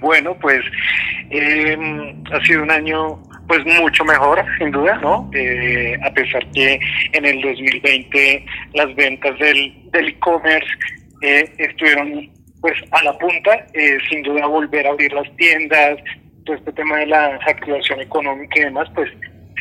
bueno, pues em, ha sido un año pues mucho mejor, sin duda, ¿no? Eh, a pesar que en el 2020 las ventas del e-commerce eh, estuvieron pues a la punta, eh, sin duda volver a abrir las tiendas, todo este tema de la activación económica y demás, pues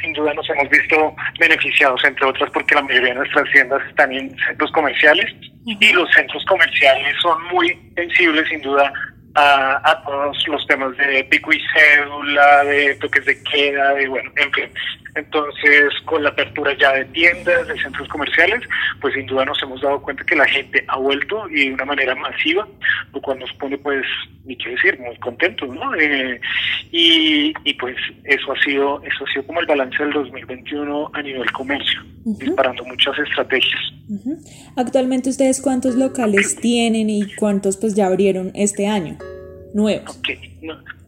sin duda nos hemos visto beneficiados, entre otras porque la mayoría de nuestras tiendas están en centros comerciales y los centros comerciales son muy sensibles, sin duda, a, a, todos los temas de pico y cédula, de toques de queda, de bueno, en fin. Entonces, con la apertura ya de tiendas, de centros comerciales, pues sin duda nos hemos dado cuenta que la gente ha vuelto y de una manera masiva, lo cual nos pone, pues, ni qué decir, muy contentos, ¿no? Eh, y, y pues eso ha sido eso ha sido como el balance del 2021 a nivel comercio, disparando muchas estrategias. Actualmente, ¿ustedes cuántos locales tienen y cuántos pues ya abrieron este año? Nuevos. Ok,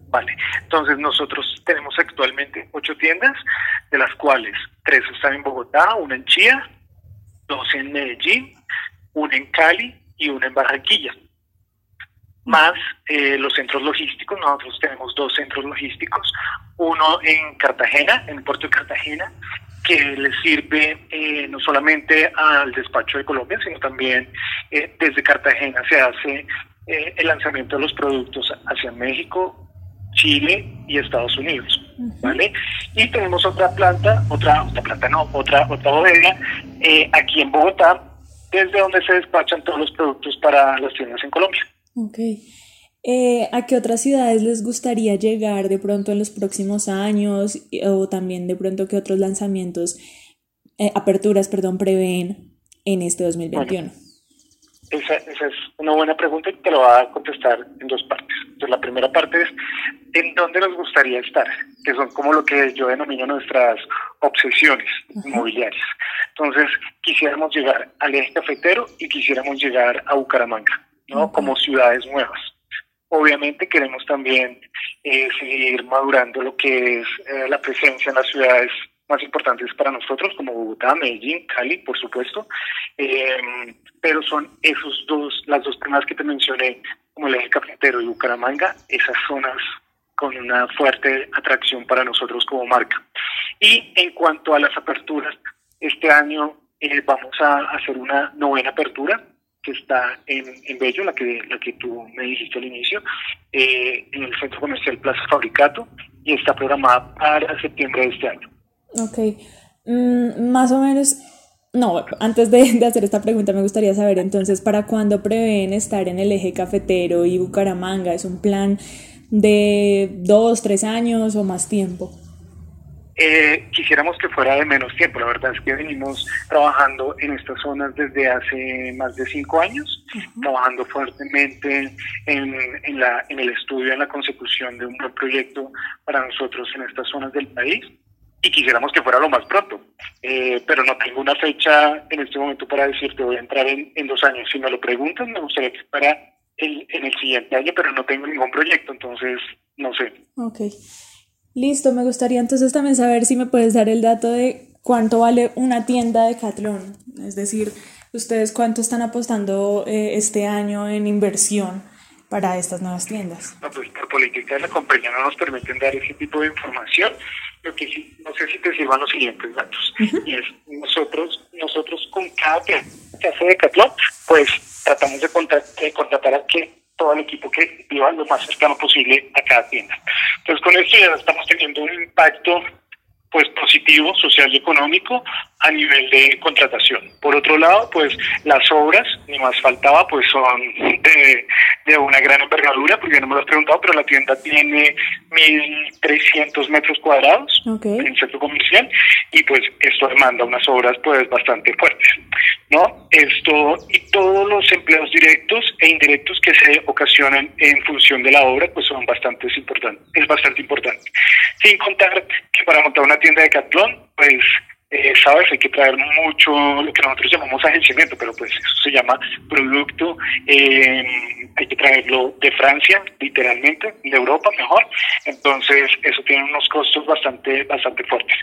vale. Entonces, nosotros tenemos actualmente ocho tiendas de las cuales tres están en Bogotá, una en Chía, dos en Medellín, una en Cali y una en Barranquilla. Más eh, los centros logísticos, nosotros tenemos dos centros logísticos, uno en Cartagena, en el puerto de Cartagena, que le sirve eh, no solamente al despacho de Colombia, sino también eh, desde Cartagena se hace el lanzamiento de los productos hacia México, Chile y Estados Unidos, ¿vale? Y tenemos otra planta, otra, otra planta no, otra, otra bodega eh, aquí en Bogotá, desde donde se despachan todos los productos para las tiendas en Colombia. Ok. Eh, ¿A qué otras ciudades les gustaría llegar de pronto en los próximos años o también de pronto qué otros lanzamientos, eh, aperturas, perdón, prevén en este 2021? esa, esa, es una buena pregunta y te lo voy a contestar en dos partes. Entonces, la primera parte es, ¿en dónde nos gustaría estar? Que son como lo que yo denomino nuestras obsesiones inmobiliarias. Entonces, quisiéramos llegar al eje cafetero y quisiéramos llegar a Bucaramanga, ¿no? Como ciudades nuevas. Obviamente queremos también eh, seguir madurando lo que es eh, la presencia en las ciudades más importantes para nosotros, como Bogotá, Medellín, Cali, por supuesto. Eh, pero son esos dos, las dos temas que te mencioné, como el eje cafetero y Bucaramanga, esas zonas con una fuerte atracción para nosotros como marca. Y en cuanto a las aperturas, este año vamos a hacer una novena apertura está en, en Bello, la que, la que tú me dijiste al inicio, eh, en el Centro Comercial Plaza Fabricato, y está programada para septiembre de este año. Ok, mm, más o menos, no, antes de, de, hacer esta pregunta me gustaría saber entonces, ¿para cuándo prevén estar en el eje cafetero y Bucaramanga? ¿Es un plan de dos, tres años o más tiempo? Eh, quisiéramos que fuera de menos tiempo. La verdad es que venimos trabajando en estas zonas desde hace más de cinco años, uh -huh. trabajando fuertemente en, en, la, en el estudio, en la consecución de un buen proyecto para nosotros en estas zonas del país y quisiéramos que fuera lo más pronto. Eh, pero no tengo una fecha en este momento para decirte voy a entrar en, en dos años. Si me lo preguntan, me gustaría que fuera el, en el siguiente año, pero no tengo ningún proyecto, entonces no sé. Ok. Listo, me gustaría entonces también saber si me puedes dar el dato de cuánto vale una tienda de Catlón. Es decir, ustedes cuánto están apostando eh, este año en inversión para estas nuevas tiendas. No, pues por política de la compañía no nos permiten dar ese tipo de información. Lo que sí, no sé si te sirvan los siguientes datos. Uh -huh. Y es nosotros, nosotros con cada que hace de Catlón, pues tratamos de, contratar, de contratar a que todo el equipo que viva lo más cercano posible a cada tienda. Entonces, con esto ya estamos teniendo un impacto pues positivo, social y económico a nivel de contratación. Por otro lado, pues las obras, ni más faltaba, pues son de, de una gran envergadura, porque no me lo has preguntado, pero la tienda tiene 1.300 metros cuadrados okay. en centro comercial y pues esto demanda unas obras pues bastante fuertes, ¿no? Esto y todos los empleos directos e indirectos que se ocasionan en función de la obra pues son bastante importantes, es bastante importante. Sin contar que para montar una tienda de Catlón, pues eh, sabes, hay que traer mucho lo que nosotros llamamos agenciamiento, pero pues eso se llama producto, eh, hay que traerlo de Francia, literalmente, de Europa mejor, entonces eso tiene unos costos bastante, bastante fuertes.